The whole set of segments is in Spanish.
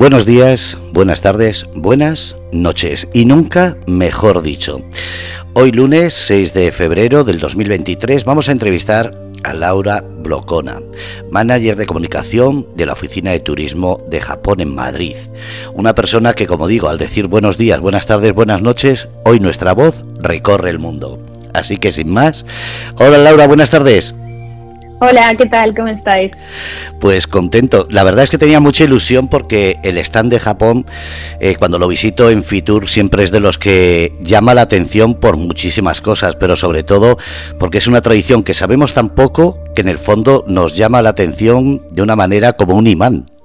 Buenos días, buenas tardes, buenas noches y nunca mejor dicho. Hoy lunes 6 de febrero del 2023 vamos a entrevistar a Laura Blocona, manager de comunicación de la Oficina de Turismo de Japón en Madrid. Una persona que, como digo, al decir buenos días, buenas tardes, buenas noches, hoy nuestra voz recorre el mundo. Así que sin más, hola Laura, buenas tardes. Hola, ¿qué tal? ¿Cómo estáis? Pues contento. La verdad es que tenía mucha ilusión porque el stand de Japón, eh, cuando lo visito en Fitur, siempre es de los que llama la atención por muchísimas cosas, pero sobre todo porque es una tradición que sabemos tan poco que en el fondo nos llama la atención de una manera como un imán.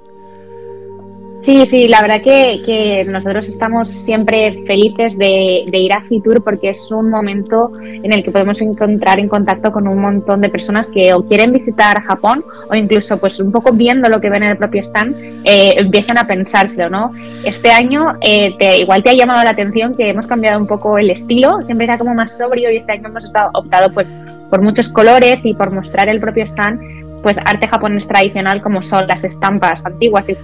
Sí, sí, la verdad que, nosotros estamos siempre felices de, ir a Fitur porque es un momento en el que podemos encontrar en contacto con un montón de personas que o quieren visitar Japón o incluso pues un poco viendo lo que ven en el propio stand eh, empiezan a pensárselo, ¿no? Este año eh, te, igual te ha llamado la atención que hemos cambiado un poco el estilo, siempre era como más sobrio y este año hemos estado, optado pues por muchos colores y por mostrar el propio stand pues arte japonés tradicional como son las estampas antiguas y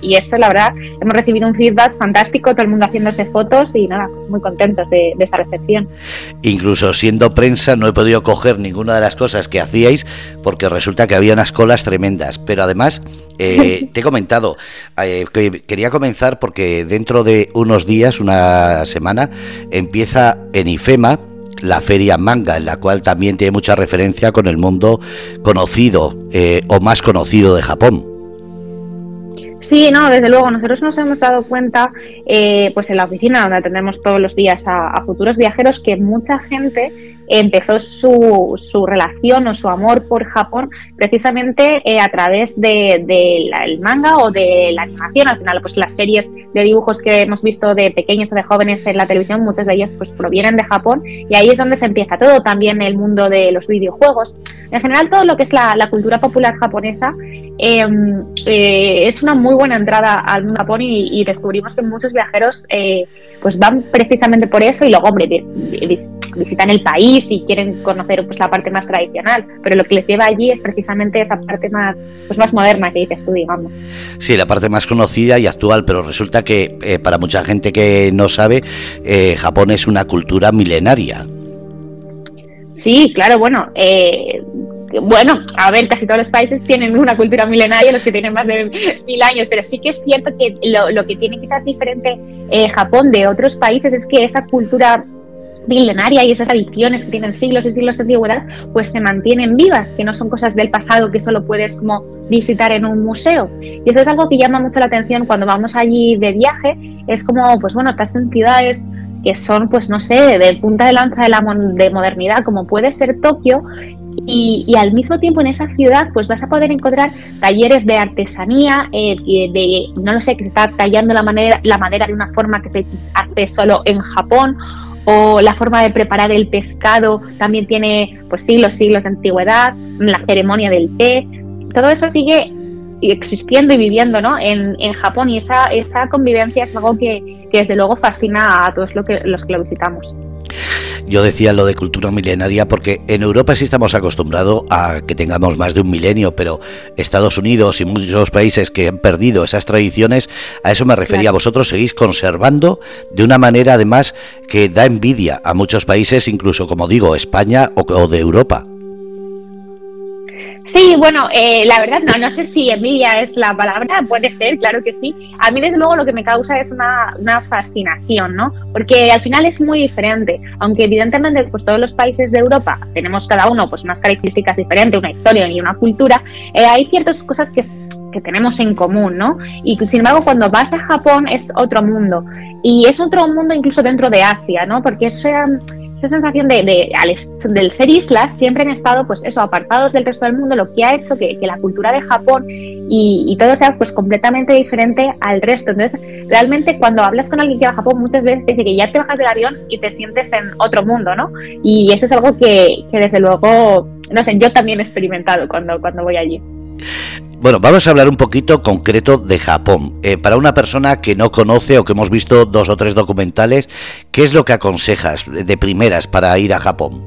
y eso la verdad hemos recibido un feedback fantástico, todo el mundo haciéndose fotos y nada, muy contentos de, esa recepción. Incluso siendo prensa no he podido coger ninguna de las cosas que hacíais porque resulta que había unas colas tremendas, pero además eh, te he comentado eh, que quería comenzar porque dentro de unos días, una semana, empieza en IFEMA, la feria manga, en la cual también tiene mucha referencia con el mundo conocido eh, o más conocido de Japón. Sí, no, desde luego, nosotros nos hemos dado cuenta, eh, pues en la oficina donde atendemos todos los días a, futuros viajeros, que mucha gente empezó su, su, relación o su amor por Japón precisamente eh, a través del de, manga o de la animación. Al final, pues las series de dibujos que hemos visto de pequeños o de jóvenes en la televisión, muchas de ellas pues provienen de Japón y ahí es donde se empieza todo, también el mundo de los videojuegos. En general, todo lo que es la, cultura popular japonesa em, eh, es una muy buena entrada al mundo Japón y, descubrimos que muchos viajeros eh, pues van precisamente por eso y luego, hombre, visitan el país y quieren conocer pues la parte más tradicional, pero lo que les lleva allí es precisamente esa parte más, pues, más moderna que dices tú, digamos. Sí, la parte más conocida y actual, pero resulta que eh, para mucha gente que no sabe, eh, Japón es una cultura milenaria. Sí, claro, bueno, eh, bueno, a ver, casi todos los países tienen una cultura milenaria, los que tienen más de mil años, pero sí que es cierto que lo, lo que tiene quizás diferente Japón de otros países es que esa cultura milenaria y esas adicciones que tienen siglos y siglos de antigüedad, pues se mantienen vivas, que no son cosas del pasado que solo puedes como visitar en un museo. Y eso es algo que llama mucho la atención cuando vamos allí de viaje, es como, pues bueno, estás en ciudades que son, pues no sé, de punta de lanza de la de modernidad, como puede ser Tokio, y, al mismo tiempo en esa ciudad pues vas a poder encontrar talleres de artesanía, eh, de, no lo sé, que se está tallando la, manera, la madera de una forma que se hace solo en Japón, o la forma de preparar el pescado también tiene pues siglos, siglos de antigüedad, la ceremonia del té, todo eso sigue existiendo y viviendo ¿no? en, en Japón y esa, esa convivencia es algo que, que desde luego fascina a todos los que, los que lo visitamos. Yo decía lo de cultura milenaria porque en Europa sí estamos acostumbrados a que tengamos más de un milenio, pero Estados Unidos y muchos países que han perdido esas tradiciones, a eso me refería. Vosotros seguís conservando de una manera además que da envidia a muchos países, incluso como digo, España o de Europa. Sí, bueno, eh, la verdad no, no sé si envidia es la palabra, puede ser, claro que sí. A mí desde luego lo que me causa es una, una fascinación, ¿no? Porque al final es muy diferente, aunque evidentemente pues todos los países de Europa tenemos cada uno pues unas características diferentes, una historia y una cultura, eh, hay ciertas cosas que que tenemos en común, ¿no? Y sin embargo, cuando vas a Japón es otro mundo. Y es otro mundo incluso dentro de Asia, ¿no? Porque es, esa sensación de, del ser islas siempre han estado pues eso apartados del resto del mundo lo que ha hecho que, la cultura de Japón y, todo sea pues completamente diferente al resto. Entonces realmente cuando hablas con alguien que va a Japón muchas veces te dice que ya te bajas del avión y te sientes en otro mundo no y eso es algo que, que desde luego no sé yo también he experimentado cuando cuando voy allí bueno, vamos a hablar un poquito concreto de Japón. Eh, para una persona que no conoce o que hemos visto dos o tres documentales, ¿qué es lo que aconsejas de primeras para ir a Japón?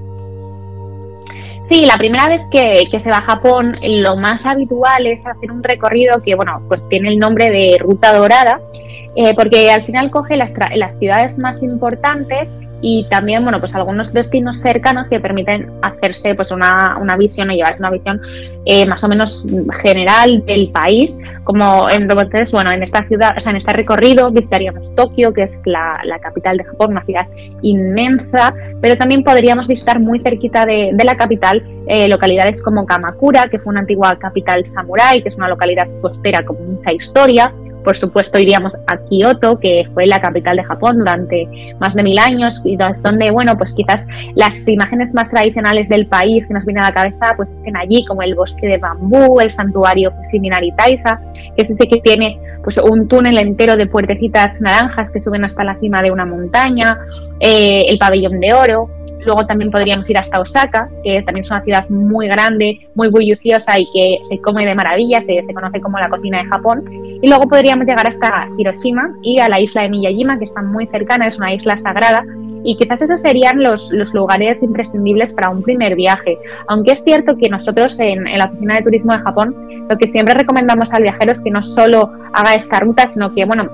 Sí, la primera vez que, se va a Japón, lo más habitual es hacer un recorrido que, bueno, pues tiene el nombre de Ruta Dorada, eh, porque al final coge las, las ciudades más importantes y también, bueno, pues algunos destinos cercanos que permiten hacerse pues una, una visión o llevarse una visión eh, más o menos general del país, como entonces, bueno, en esta ciudad, o sea, en este recorrido visitaríamos Tokio, que es la, la capital de Japón, una ciudad inmensa, pero también podríamos visitar muy cerquita de, de la capital eh, localidades como Kamakura, que fue una antigua capital samurái, que es una localidad costera con mucha historia, por supuesto, iríamos a Kioto, que fue la capital de Japón durante más de mil años, y donde, bueno, pues quizás las imágenes más tradicionales del país que nos vienen a la cabeza, pues estén allí, como el bosque de bambú, el santuario Fusiminari Taisa, que es ese que tiene pues un túnel entero de puertecitas naranjas que suben hasta la cima de una montaña, eh, el pabellón de oro, Luego también podríamos ir hasta Osaka, que también es una ciudad muy grande, muy bulliciosa y que se come de maravilla, se, conoce como la cocina de Japón. Y luego podríamos llegar hasta Hiroshima y a la isla de Miyajima, que está muy cercana, es una isla sagrada. Y quizás esos serían los, lugares imprescindibles para un primer viaje. Aunque es cierto que nosotros en, en la Oficina de Turismo de Japón lo que siempre recomendamos al viajero es que no solo haga esta ruta, sino que, bueno,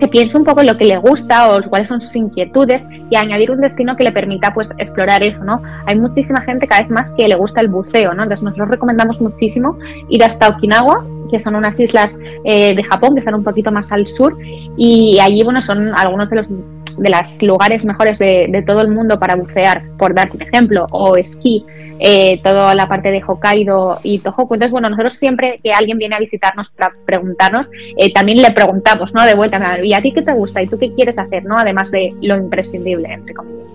que piense un poco lo que le gusta o cuáles son sus inquietudes y añadir un destino que le permita pues explorar eso, ¿no? Hay muchísima gente cada vez más que le gusta el buceo, ¿no? Entonces nosotros recomendamos muchísimo ir hasta Okinawa, que son unas islas eh, de Japón que están un poquito más al sur y allí, bueno, son algunos de los de los lugares mejores de, todo el mundo para bucear, por darte un ejemplo, o esquí, eh, toda la parte de Hokkaido y Tohoku. Entonces, bueno, nosotros siempre que alguien viene a visitarnos para preguntarnos, eh, también le preguntamos, ¿no? De vuelta, ¿y a ti qué te gusta? ¿Y tú qué quieres hacer? ¿no? Además de lo imprescindible, entre comillas.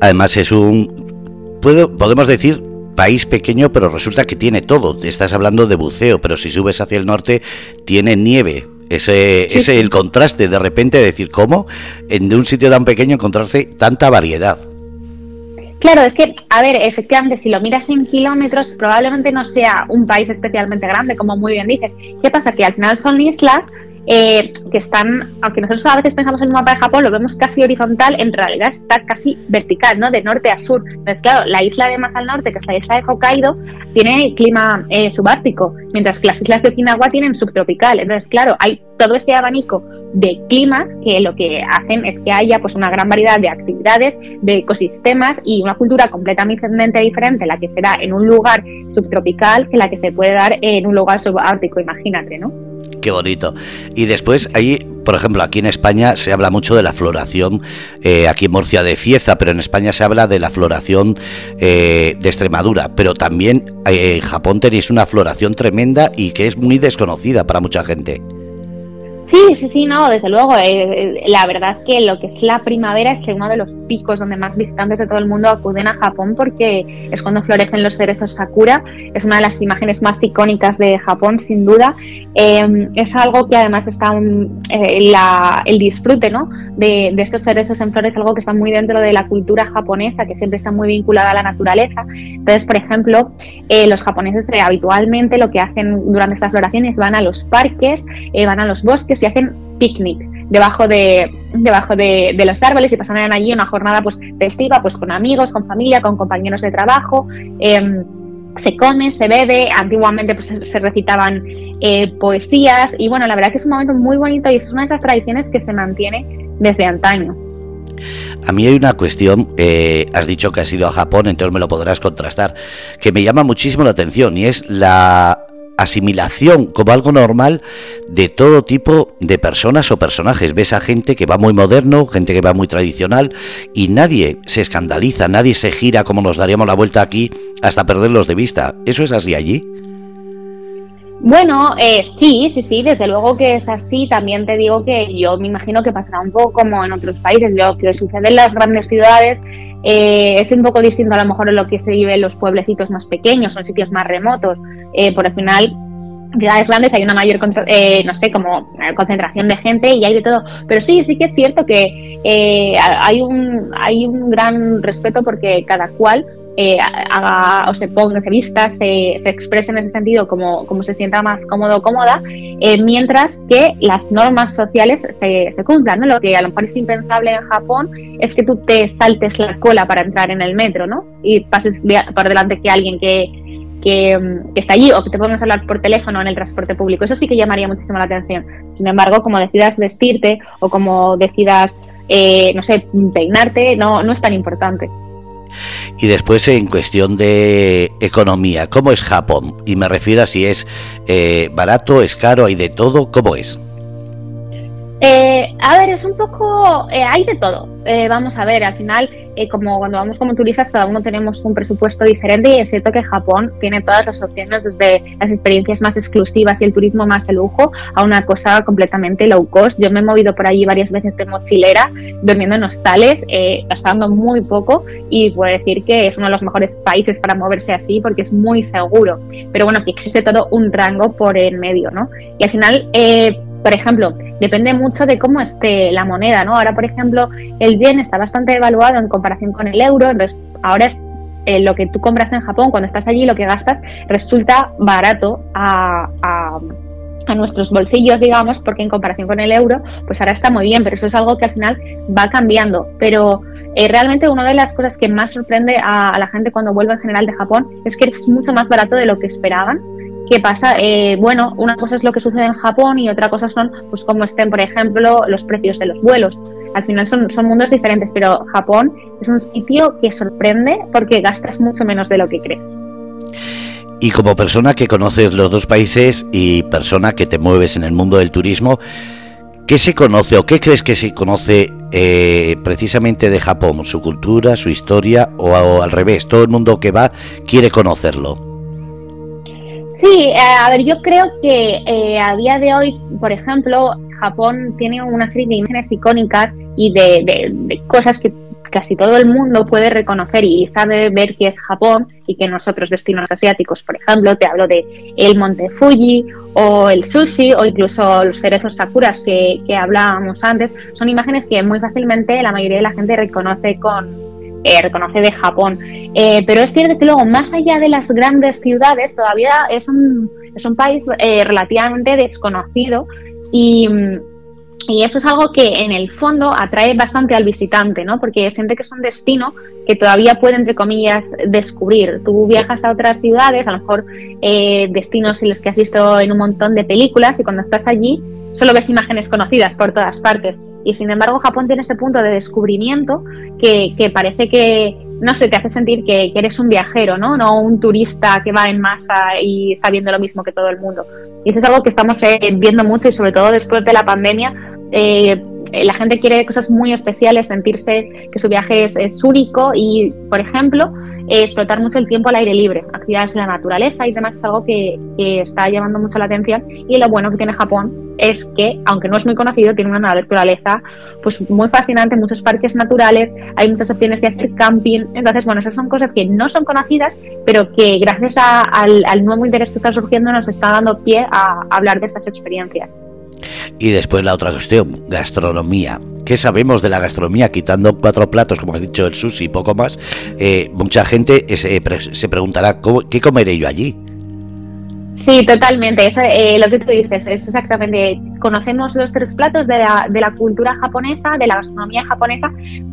Además, es un. ¿puedo, podemos decir país pequeño, pero resulta que tiene todo. Estás hablando de buceo, pero si subes hacia el norte, tiene nieve, ese, ese el contraste de repente decir cómo en un sitio tan pequeño encontrarse tanta variedad. Claro, es que, a ver, efectivamente, si lo miras en kilómetros, probablemente no sea un país especialmente grande, como muy bien dices. ¿Qué pasa? Que al final son islas eh, que están, aunque nosotros a veces pensamos en un mapa de Japón, lo vemos casi horizontal, en realidad está casi vertical, ¿no? De norte a sur. Entonces, claro, la isla de más al norte, que es la isla de Hokkaido, tiene clima eh, subártico, mientras que las islas de Okinawa tienen subtropical. Entonces, claro, hay todo ese abanico de climas que lo que hacen es que haya pues una gran variedad de actividades, de ecosistemas y una cultura completamente diferente la que será en un lugar subtropical que la que se puede dar en un lugar subártico, imagínate, ¿no? Qué bonito. Y después, ahí, por ejemplo, aquí en España se habla mucho de la floración, eh, aquí en Murcia de Cieza, pero en España se habla de la floración eh, de Extremadura. Pero también eh, en Japón tenéis una floración tremenda y que es muy desconocida para mucha gente. Sí, sí, sí, no, desde luego. Eh, la verdad que lo que es la primavera es uno de los picos donde más visitantes de todo el mundo acuden a Japón porque es cuando florecen los cerezos sakura. Es una de las imágenes más icónicas de Japón, sin duda. Em, es algo que además está eh, el disfrute ¿no? de, estos cerezos en flores, algo que está muy dentro de la cultura japonesa, que siempre está muy vinculada a la naturaleza. Entonces, por ejemplo, eh, los japoneses habitualmente lo que hacen durante estas floraciones van a los parques, van a los bosques hacen picnic debajo de debajo de, los árboles y pasan allí una jornada pues festiva pues con amigos, con familia, con compañeros de trabajo. Em, se come, se bebe, antiguamente pues, se recitaban eh, poesías y bueno, la verdad que es un momento muy bonito y es una de esas tradiciones que se mantiene desde antaño. A mí hay una cuestión, eh, has dicho que has ido a Japón, entonces me lo podrás contrastar, que me llama muchísimo la atención y es la asimilación como algo normal de todo tipo de personas o personajes. Ves a gente que va muy moderno, gente que va muy tradicional y nadie se escandaliza, nadie se gira como nos daríamos la vuelta aquí hasta perderlos de vista. ¿Eso es así allí? Bueno, eh, sí, sí, sí, desde luego que es así. También te digo que yo me imagino que pasará un poco como en otros países. Lo que sucede en las grandes ciudades eh, es un poco distinto a lo mejor en lo que se vive en los pueblecitos más pequeños en sitios más remotos. Eh, por el final, ciudades grandes hay una mayor, eh, no sé, como concentración de gente y hay de todo. Pero sí, sí que es cierto que hay, un, hay un gran respeto porque cada cual eh, haga o se ponga, se vista, se, se, exprese en ese sentido como, como se sienta más cómodo o cómoda, eh, mientras que las normas sociales se, se cumplan. ¿no? Lo que a lo mejor es impensable en Japón es que tú te saltes la cola para entrar en el metro ¿no? y pases por delante que alguien que, que, está allí o que te podemos hablar por teléfono en el transporte público. Eso sí que llamaría muchísimo la atención. Sin embargo, como decidas vestirte o como decidas, eh, no sé, peinarte, no, no es tan importante. Y después en cuestión de economía, ¿cómo es Japón? Y me refiero a si es eh, barato, es caro, hay de todo, ¿cómo es? Eh, a ver, es un poco, eh, hay de todo. Eh, vamos a ver, al final, como cuando vamos como turistas, cada uno tenemos un presupuesto diferente y es cierto que Japón tiene todas las opciones, desde las experiencias más exclusivas y el turismo más de lujo a una cosa completamente low cost. Yo me he movido por allí varias veces de mochilera, durmiendo en hostales, gastando muy poco y puedo decir que es uno de los mejores países para moverse así porque es muy seguro. Pero bueno, que existe todo un rango por el medio, ¿no? Y al final, por ejemplo, depende mucho de cómo esté la moneda, ¿no? Ahora, por ejemplo, el yen está bastante evaluado en comparación con el euro, entonces ahora es eh, lo que tú compras en Japón, cuando estás allí, lo que gastas, resulta barato a, nuestros bolsillos, digamos, porque en comparación con el euro, pues ahora está muy bien, pero eso es algo que al final va cambiando. Pero eh, realmente una de las cosas que más sorprende a, a, la gente cuando vuelve en general de Japón es que es mucho más barato de lo que esperaban ¿Qué pasa? Eh, bueno, una cosa es lo que sucede en Japón y otra cosa son, pues, cómo estén, por ejemplo, los precios de los vuelos. Al final son, son mundos diferentes, pero Japón es un sitio que sorprende porque gastas mucho menos de lo que crees. Y como persona que conoces los dos países y persona que te mueves en el mundo del turismo, ¿qué se conoce o qué crees que se conoce eh, precisamente de Japón? ¿Su cultura, su historia o, o al revés? Todo el mundo que va quiere conocerlo. Sí, eh, a ver, yo creo que eh, a día de hoy, por ejemplo, Japón tiene una serie de imágenes icónicas y de, cosas que casi todo el mundo puede reconocer y sabe ver que es Japón y que en otros destinos asiáticos, por ejemplo, te hablo de el monte Fuji o el sushi o incluso los cerezos sakuras que, que hablábamos antes, son imágenes que muy fácilmente la mayoría de la gente reconoce con, eh, reconoce de Japón. Eh, pero es cierto que luego, más allá de las grandes ciudades, todavía es un, es un país eh, relativamente desconocido y, y, eso es algo que en el fondo atrae bastante al visitante, ¿no? Porque siente que es un destino que todavía puede, entre comillas, descubrir. Tú viajas a otras ciudades, a lo mejor destinos en los que has visto en un montón de películas y cuando estás allí solo ves imágenes conocidas por todas partes. Y sin embargo, Japón tiene ese punto de descubrimiento que, parece que, no sé, te hace sentir que, eres un viajero, ¿no? No un turista que va en masa y está viendo lo mismo que todo el mundo. Y eso es algo que estamos eh, viendo mucho y sobre todo después de la pandemia. Eh, la gente quiere cosas muy especiales, sentirse que su viaje es, único y, por ejemplo, explotar mucho el tiempo al aire libre, actividades en la naturaleza y demás es algo que, está llamando mucho la atención y lo bueno que tiene Japón es que, aunque no es muy conocido, tiene una naturaleza pues muy fascinante, muchos parques naturales, hay muchas opciones de hacer camping. Entonces, bueno, esas son cosas que no son conocidas, pero que gracias al, nuevo interés que está surgiendo nos está dando pie a, hablar de estas experiencias. Y después la otra cuestión, gastronomía. ¿Qué sabemos de la gastronomía? Quitando cuatro platos, como has dicho, el sushi y poco más, eh, mucha gente se, se preguntará, ¿qué comeré yo allí? Sí, totalmente. Eso, eh, lo que tú dices es exactamente. Conocemos los tres platos de la, de la cultura japonesa, de la gastronomía japonesa,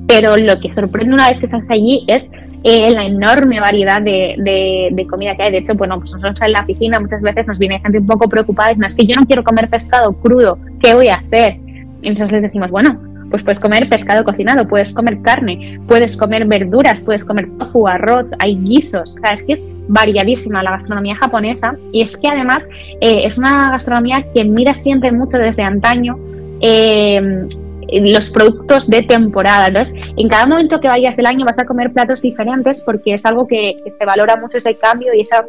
pero lo que sorprende una vez que hace allí es eh, la enorme variedad de, de, comida que hay. De hecho, bueno, pues nosotros en la oficina muchas veces nos viene gente un poco preocupada y es que yo no quiero comer pescado crudo, ¿qué voy a hacer? Y entonces les decimos, bueno, pues puedes comer pescado cocinado, puedes comer carne, puedes comer verduras, puedes comer tofu, arroz, hay guisos, o es que es variadísima la gastronomía japonesa y es que además eh, es una gastronomía que mira siempre mucho desde antaño eh, los productos de temporada. Entonces, en cada momento que vayas del año vas a comer platos diferentes porque es algo que, que se valora mucho ese cambio y esa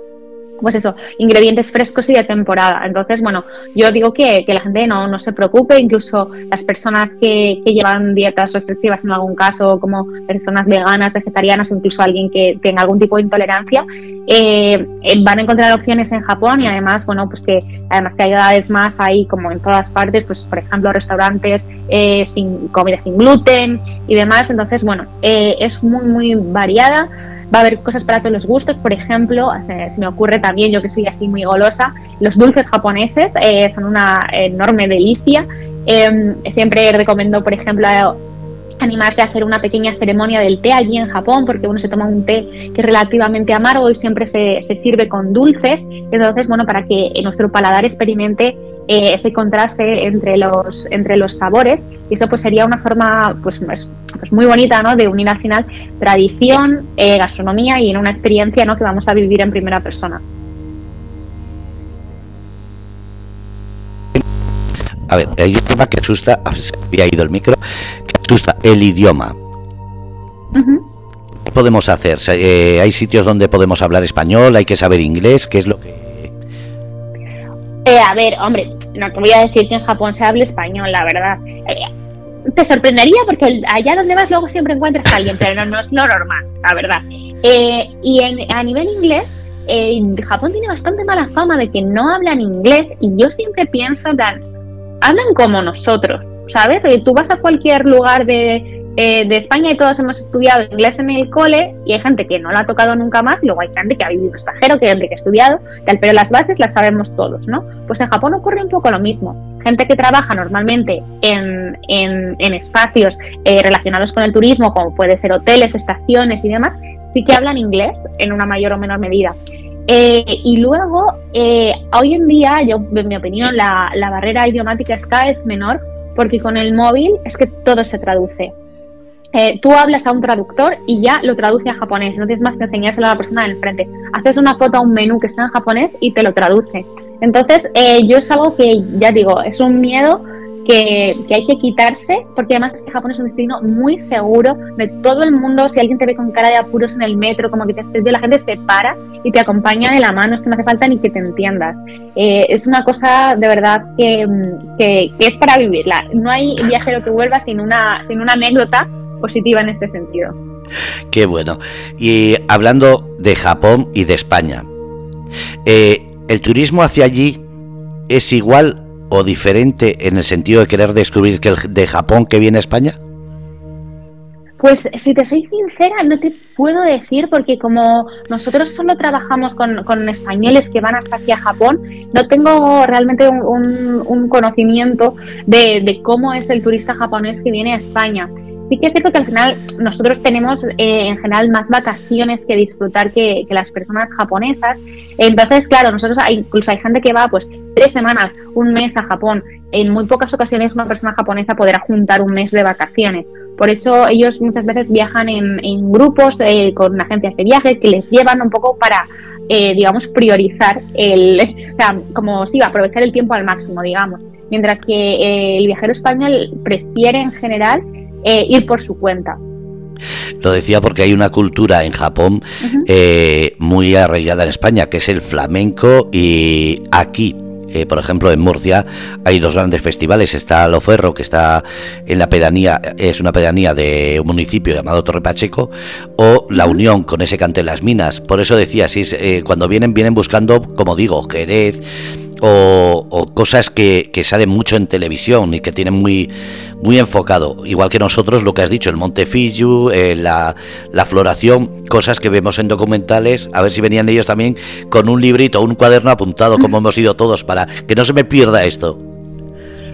pues eso, ingredientes frescos y de temporada. Entonces, bueno, yo digo que, que la gente no, no, se preocupe, incluso las personas que, que, llevan dietas restrictivas en algún caso, como personas veganas, vegetarianas o incluso alguien que tenga algún tipo de intolerancia, eh, eh, van a encontrar opciones en Japón y además, bueno, pues que además que hay cada vez más ahí, como en todas partes, pues por ejemplo, restaurantes eh, sin comida sin gluten y demás. Entonces, bueno, es muy, muy variada. Va a haber cosas para todos los gustos, por ejemplo, se, me ocurre también, yo que soy así muy golosa, los dulces japoneses eh, son una enorme delicia. Em, siempre recomiendo, por ejemplo, animarse a hacer una pequeña ceremonia del té allí en Japón, porque uno se toma un té que es relativamente amargo y siempre se, se sirve con dulces. Entonces, bueno, para que nuestro paladar experimente eh, ese contraste entre los, entre los sabores, y eso pues sería una forma pues, pues, muy bonita ¿no? de unir al final tradición, eh, gastronomía y en una experiencia ¿no? que vamos a vivir en primera persona. A ver, hay un tema que asusta, se había ido el micro, asusta el idioma. ¿Qué podemos hacer? Eh, ¿Hay sitios donde podemos hablar español? ¿Hay que saber inglés? ¿Qué es lo que...? Eh, a ver, hombre, no te voy a decir que en Japón se hable español, la verdad. Eh, te sorprendería porque allá donde vas luego siempre encuentras a alguien, pero no, es lo normal, la verdad. y a nivel inglés, Japón tiene bastante mala fama de que no hablan inglés y yo siempre pienso, Dan, hablan como nosotros, ¿sabes? Tú vas a cualquier lugar de, eh, de España y todos hemos estudiado inglés en el cole y hay gente que no lo ha tocado nunca más y luego hay gente que ha vivido extranjero, que hay gente que ha estudiado, tal, pero las bases las sabemos todos, ¿no? Pues en Japón ocurre un poco lo mismo. Gente que trabaja normalmente en, en, espacios eh, relacionados con el turismo, como puede ser hoteles, estaciones y demás, sí que hablan inglés en una mayor o menor medida. Eh, y luego, eh, hoy en día, yo, en mi opinión, la, la, barrera idiomática es cada vez menor porque con el móvil es que todo se traduce. Eh, tú hablas a un traductor y ya lo traduce a japonés, no tienes más que enseñárselo a la persona del frente. Haces una foto a un menú que está en japonés y te lo traduce. Entonces, yo es algo que, ya digo, es un miedo que, hay que quitarse, porque además es que Japón es un destino muy seguro de todo el mundo. Si alguien te ve con cara de apuros en el metro, como que te haces la gente se para y te acompaña de la mano, es que no hace falta ni que te entiendas. Eh, es una cosa de verdad que, que, es para vivirla. No hay viajero que vuelva sin una, sin una anécdota positiva en este sentido. Qué bueno. Y hablando de Japón y de España, eh, ¿el turismo hacia allí es igual o diferente en el sentido de querer descubrir que el de Japón que viene a España? Pues si te soy sincera, no te puedo decir porque como nosotros solo trabajamos con, españoles que van hacia Japón, no tengo realmente un, conocimiento de, cómo es el turista japonés que viene a España. Sí que es cierto que al final nosotros tenemos eh, en general más vacaciones que disfrutar que, que, las personas japonesas. Entonces, claro, nosotros hay, incluso hay gente que va pues tres semanas, un mes a Japón. En muy pocas ocasiones una persona japonesa podrá juntar un mes de vacaciones. Por eso ellos muchas veces viajan en, grupos eh, con agencias de viajes que les llevan un poco para, eh, digamos, priorizar el, o sea, como si aprovechar el tiempo al máximo, digamos. Mientras que eh, el viajero español prefiere en general ir por su cuenta. Lo decía porque hay una cultura en Japón muy arraigada en España, que es el flamenco, y aquí eh, por ejemplo, en Murcia hay dos grandes festivales. Está Loferro, que está en la pedanía, es una pedanía de un municipio llamado Torre Pacheco, o La Unión, con ese cante en las minas. Por eso decía, si eh, cuando vienen, vienen buscando, como digo, Jerez, o, cosas que, salen mucho en televisión y que tienen muy, muy enfocado, igual que nosotros lo que has dicho, el Monte Fiyu, eh, la, floración, cosas que vemos en documentales, a ver si venían ellos también con un librito, un cuaderno apuntado, como hemos ido todos, para que no se me pierda esto.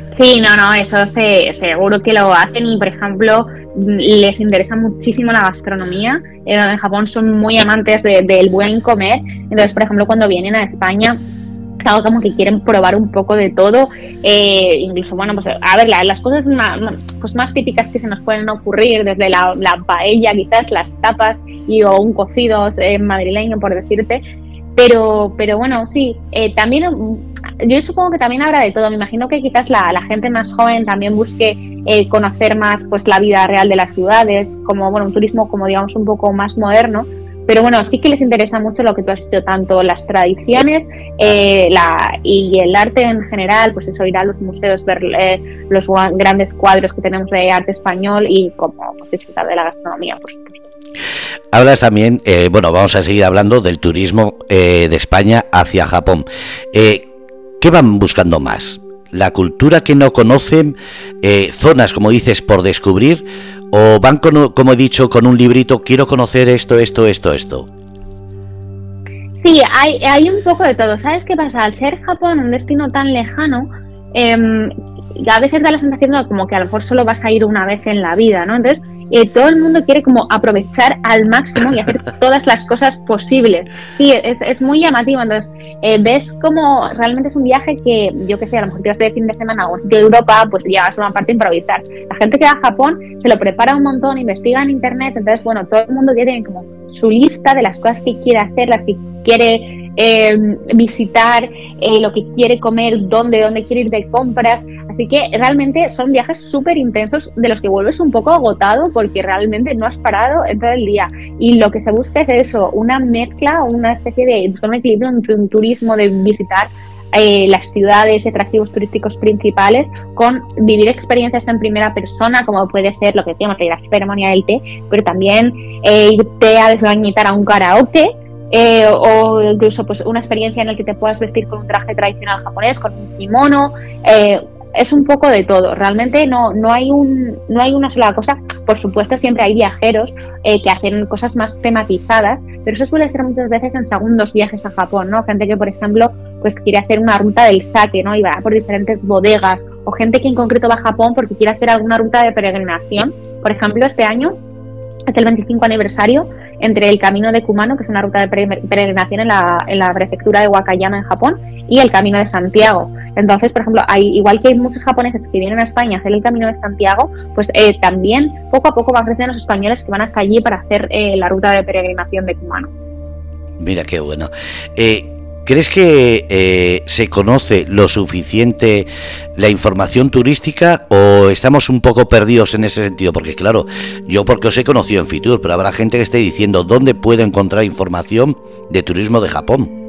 Sí, no, no, eso se, seguro que lo hacen y, por ejemplo, les interesa muchísimo la gastronomía. En Japón son muy amantes del buen comer. Entonces, por ejemplo, cuando vienen a España, algo como que quieren probar un poco de todo, eh, incluso, bueno, pues a ver, las cosas más, pues más típicas que se nos pueden ocurrir, desde la, paella, quizás las tapas y o un cocido eh, madrileño, por decirte, pero, pero bueno, sí, eh, también yo supongo que también habrá de todo. Me imagino que quizás la, la gente más joven también busque conocer más pues la vida real de las ciudades, como bueno, un turismo como digamos un poco más moderno. Pero bueno, sí que les interesa mucho lo que tú has dicho, tanto las tradiciones eh, la, y el arte en general, pues eso, ir a los museos, ver eh, los grandes cuadros que tenemos de arte español y como disfrutar de la gastronomía, por supuesto. Hablas también, eh, bueno, vamos a seguir hablando del turismo de España hacia Japón. ¿Qué van buscando más? ¿La cultura que no conocen? ¿Zonas, como dices, por descubrir? ¿O van, como he dicho, con un librito, quiero conocer esto, esto, esto, esto? Sí, hay, hay un poco de todo. ¿Sabes qué pasa? Al ser Japón un destino tan lejano, eh, a veces da la sensación de como que a lo mejor solo vas a ir una vez en la vida, ¿no? Entonces, eh, todo el mundo quiere como aprovechar al máximo y hacer todas las cosas posibles. Sí, es, es muy llamativo. Entonces, eh, ves como realmente es un viaje que, yo que sé, a lo mejor te vas de fin de semana o de Europa, pues ya es una parte improvisar. La gente que va a Japón se lo prepara un montón, investiga en internet, entonces, bueno, todo el mundo tiene como su lista de las cosas que quiere hacer, las que quiere eh, visitar, eh, lo que quiere comer, dónde, dónde quiere ir de compras. Así que realmente son viajes súper intensos de los que vuelves un poco agotado porque realmente no has parado en todo el día. Y lo que se busca es eso, una mezcla, una especie de un equilibrio entre un turismo de visitar eh, las ciudades y atractivos turísticos principales con vivir experiencias en primera persona, como puede ser lo que decíamos, la ceremonia del té, pero también irte a desgañitar a un karaoke eh, o incluso pues una experiencia en la que te puedas vestir con un traje tradicional japonés, con un kimono, eh, es un poco de todo. Realmente no, no, hay un, no hay una sola cosa. Por supuesto, siempre hay viajeros eh, que hacen cosas más tematizadas, pero eso suele ser muchas veces en segundos viajes a Japón, ¿no? Gente que, por ejemplo, pues quiere hacer una ruta del sake, ¿no? Y va por diferentes bodegas, o gente que en concreto va a Japón porque quiere hacer alguna ruta de peregrinación. Por ejemplo, este año es el 25 aniversario entre el Camino de Kumano, que es una ruta de peregrinación en la, en la prefectura de Wakayama en Japón, y el Camino de Santiago. Entonces, por ejemplo, hay, igual que hay muchos japoneses que vienen a España a hacer el Camino de Santiago, pues eh, también poco a poco van creciendo los españoles que van hasta allí para hacer eh, la ruta de peregrinación de Kumano. Mira qué bueno. Eh, ¿Crees que eh, se conoce lo suficiente la información turística o estamos un poco perdidos en ese sentido? Porque claro, yo porque os he conocido en Fitur, pero habrá gente que esté diciendo dónde puedo encontrar información de turismo de Japón.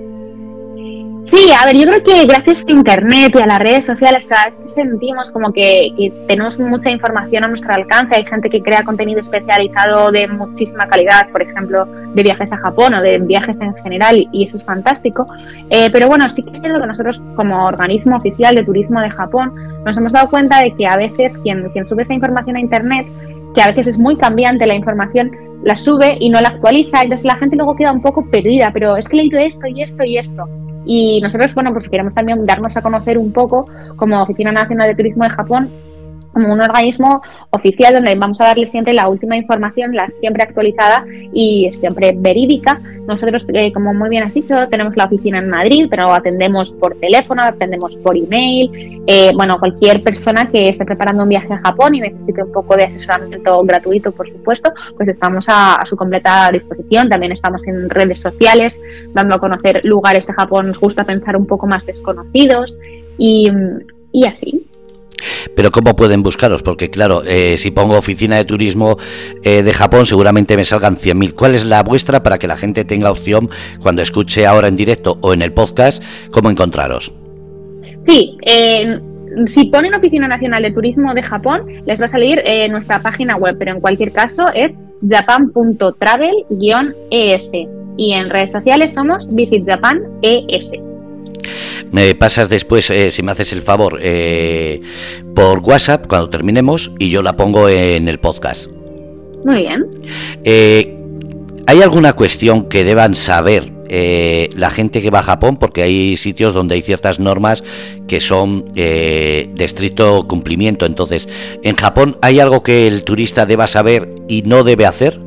Sí, a ver, yo creo que gracias a Internet y a las redes sociales cada vez sentimos como que, tenemos mucha información a nuestro alcance. Hay gente que crea contenido especializado de muchísima calidad, por ejemplo, de viajes a Japón o de viajes en general, y eso es fantástico. Eh, pero bueno, sí que es cierto que nosotros como organismo oficial de turismo de Japón nos hemos dado cuenta de que a veces quien, quien sube esa información a Internet, que a veces es muy cambiante la información, la sube y no la actualiza, entonces la gente luego queda un poco perdida, pero es que he leído esto y esto y esto. Y nosotros, bueno, pues queremos también darnos a conocer un poco como Oficina Nacional de Turismo de Japón como un organismo oficial donde vamos a darle siempre la última información, la siempre actualizada y siempre verídica. Nosotros, eh, como muy bien has dicho, tenemos la oficina en Madrid, pero atendemos por teléfono, atendemos por email. Eh, bueno, cualquier persona que esté preparando un viaje a Japón y necesite un poco de asesoramiento gratuito, por supuesto, pues estamos a, su completa disposición. También estamos en redes sociales, dando a conocer lugares de Japón. Nos gusta pensar un poco más desconocidos y, y así. Pero ¿cómo pueden buscaros? Porque claro, eh, si pongo oficina de turismo eh, de Japón, seguramente me salgan 100.000. ¿Cuál es la vuestra para que la gente tenga opción, cuando escuche ahora en directo o en el podcast, cómo encontraros? Sí, eh, si ponen Oficina Nacional de Turismo de Japón, les va a salir nuestra página web, pero en cualquier caso es japan.travel-es. Y en redes sociales somos Visit Japan ES. Me pasas después, eh, si me haces el favor, eh, por WhatsApp cuando terminemos y yo la pongo en el podcast. Muy bien. Eh, ¿Hay alguna cuestión que deban saber la gente que va a Japón? Porque hay sitios donde hay ciertas normas que son de estricto cumplimiento. Entonces, ¿en Japón hay algo que el turista deba saber y no debe hacer?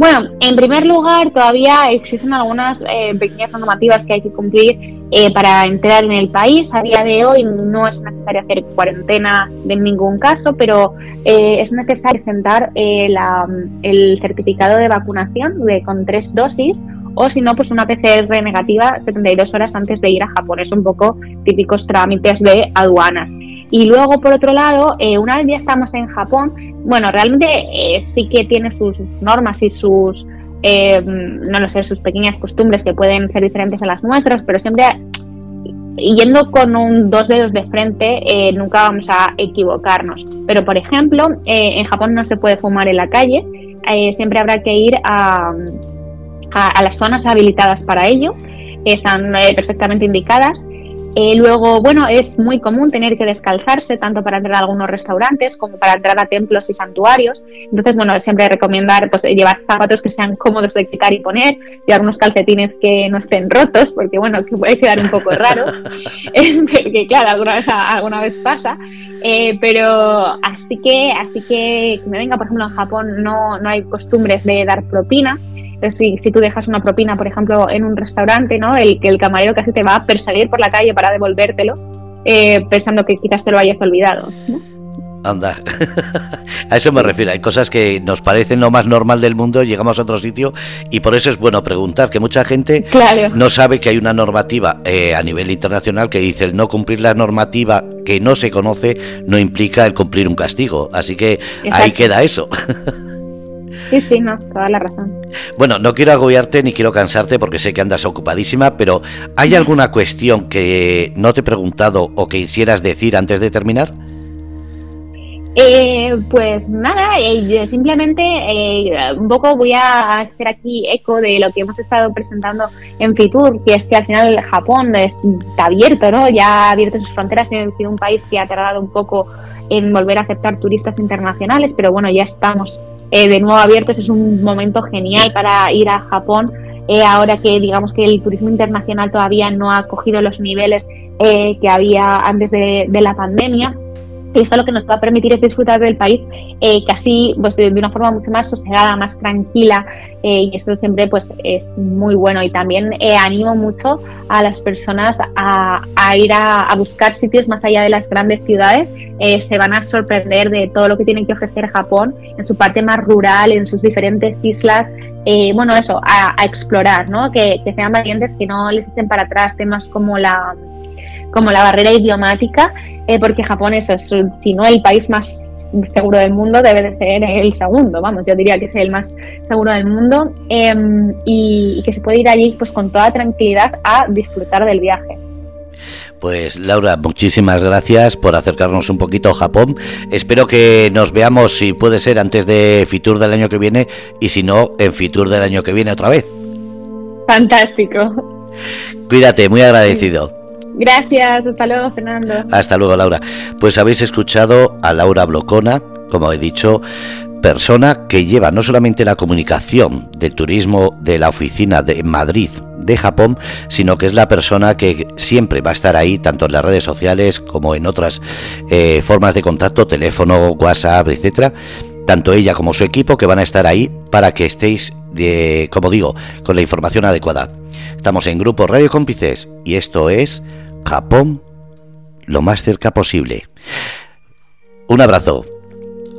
Bueno, en primer lugar, todavía existen algunas eh, pequeñas normativas que hay que cumplir eh, para entrar en el país. A día de hoy no es necesario hacer cuarentena en ningún caso, pero eh, es necesario presentar el certificado de vacunación de, con tres dosis o si no, pues una PCR negativa 72 horas antes de ir a Japón. Es un poco típicos trámites de aduanas. Y luego, por otro lado, eh, una vez ya estamos en Japón, bueno, realmente eh, sí que tiene sus normas y sus, eh, no lo sé, sus pequeñas costumbres que pueden ser diferentes a las nuestras, pero siempre yendo con un dos dedos de frente nunca vamos a equivocarnos. Pero, por ejemplo, en Japón no se puede fumar en la calle, siempre habrá que ir a, a, las zonas habilitadas para ello, están perfectamente indicadas Eh, luego, bueno, es muy común tener que descalzarse tanto para entrar a algunos restaurantes como para entrar a templos y santuarios. Entonces, bueno, siempre recomendar pues, llevar zapatos que sean cómodos de quitar y poner, llevar unos calcetines que no estén rotos, porque bueno, que puede quedar un poco raro, porque claro, alguna vez, alguna vez pasa. Eh, pero así que, así que, me venga, por ejemplo, en Japón no, no hay costumbres de dar propina. Si, si, tú dejas una propina, por ejemplo, en un restaurante, ¿no? El que el camarero casi te va a perseguir por la calle para devolvértelo, eh, pensando que quizás te lo hayas olvidado. Anda, a eso me refiero. Hay cosas que nos parecen lo más normal del mundo, llegamos a otro sitio y por eso es bueno preguntar, que mucha gente no sabe que hay una normativa eh, a nivel internacional que dice el no cumplir la normativa que no se conoce no implica el cumplir un castigo. Así que ahí queda eso. Sí, sí, no, toda la razón. Bueno, no quiero agobiarte ni quiero cansarte porque sé que andas ocupadísima, pero ¿hay alguna cuestión que no te he preguntado o que quisieras decir antes de terminar? Eh, pues nada, eh, simplemente eh, un poco voy a hacer aquí eco de lo que hemos estado presentando en Fitur, que es que al final Japón está abierto, ¿no? Ya ha abierto sus fronteras, ha sido un país que ha tardado un poco en volver a aceptar turistas internacionales, pero bueno, ya estamos de nuevo abiertos, es un momento genial para ir a Japón, ahora que digamos que el turismo internacional todavía no ha cogido los niveles que había antes de la pandemia y esto lo que nos va a permitir es disfrutar del país eh, casi pues, de, una forma mucho más sosegada, más tranquila eh, y eso siempre pues es muy bueno. Y también eh, animo mucho a las personas a, ir a, buscar sitios más allá de las grandes ciudades, se van a sorprender de todo lo que tiene que ofrecer Japón en su parte más rural, en sus diferentes islas, bueno, eso, a, explorar, ¿no? Que, que, sean valientes, que no les estén para atrás temas como la, como la barrera idiomática, eh, porque Japón es, si no el país más seguro del mundo, debe de ser el segundo, vamos, yo diría que es el más seguro del mundo em, y, que se puede ir allí pues con toda tranquilidad a disfrutar del viaje. Pues Laura, muchísimas gracias por acercarnos un poquito a Japón. Espero que nos veamos, si puede ser, antes de Fitur del año que viene y si no, en Fitur del año que viene otra vez. Fantástico. Cuídate, muy agradecido. Gracias, hasta luego Fernando. Hasta luego Laura. Pues habéis escuchado a Laura Blocona, como he dicho, persona que lleva no solamente la comunicación del turismo de la oficina de Madrid de Japón, sino que es la persona que siempre va a estar ahí, tanto en las redes sociales como en otras eh, formas de contacto, teléfono, WhatsApp, etcétera. Tanto ella como su equipo que van a estar ahí para que estéis, de, como digo, con la información adecuada. Estamos en Grupo Radio Cómplices y esto es Japón lo más cerca posible. Un abrazo.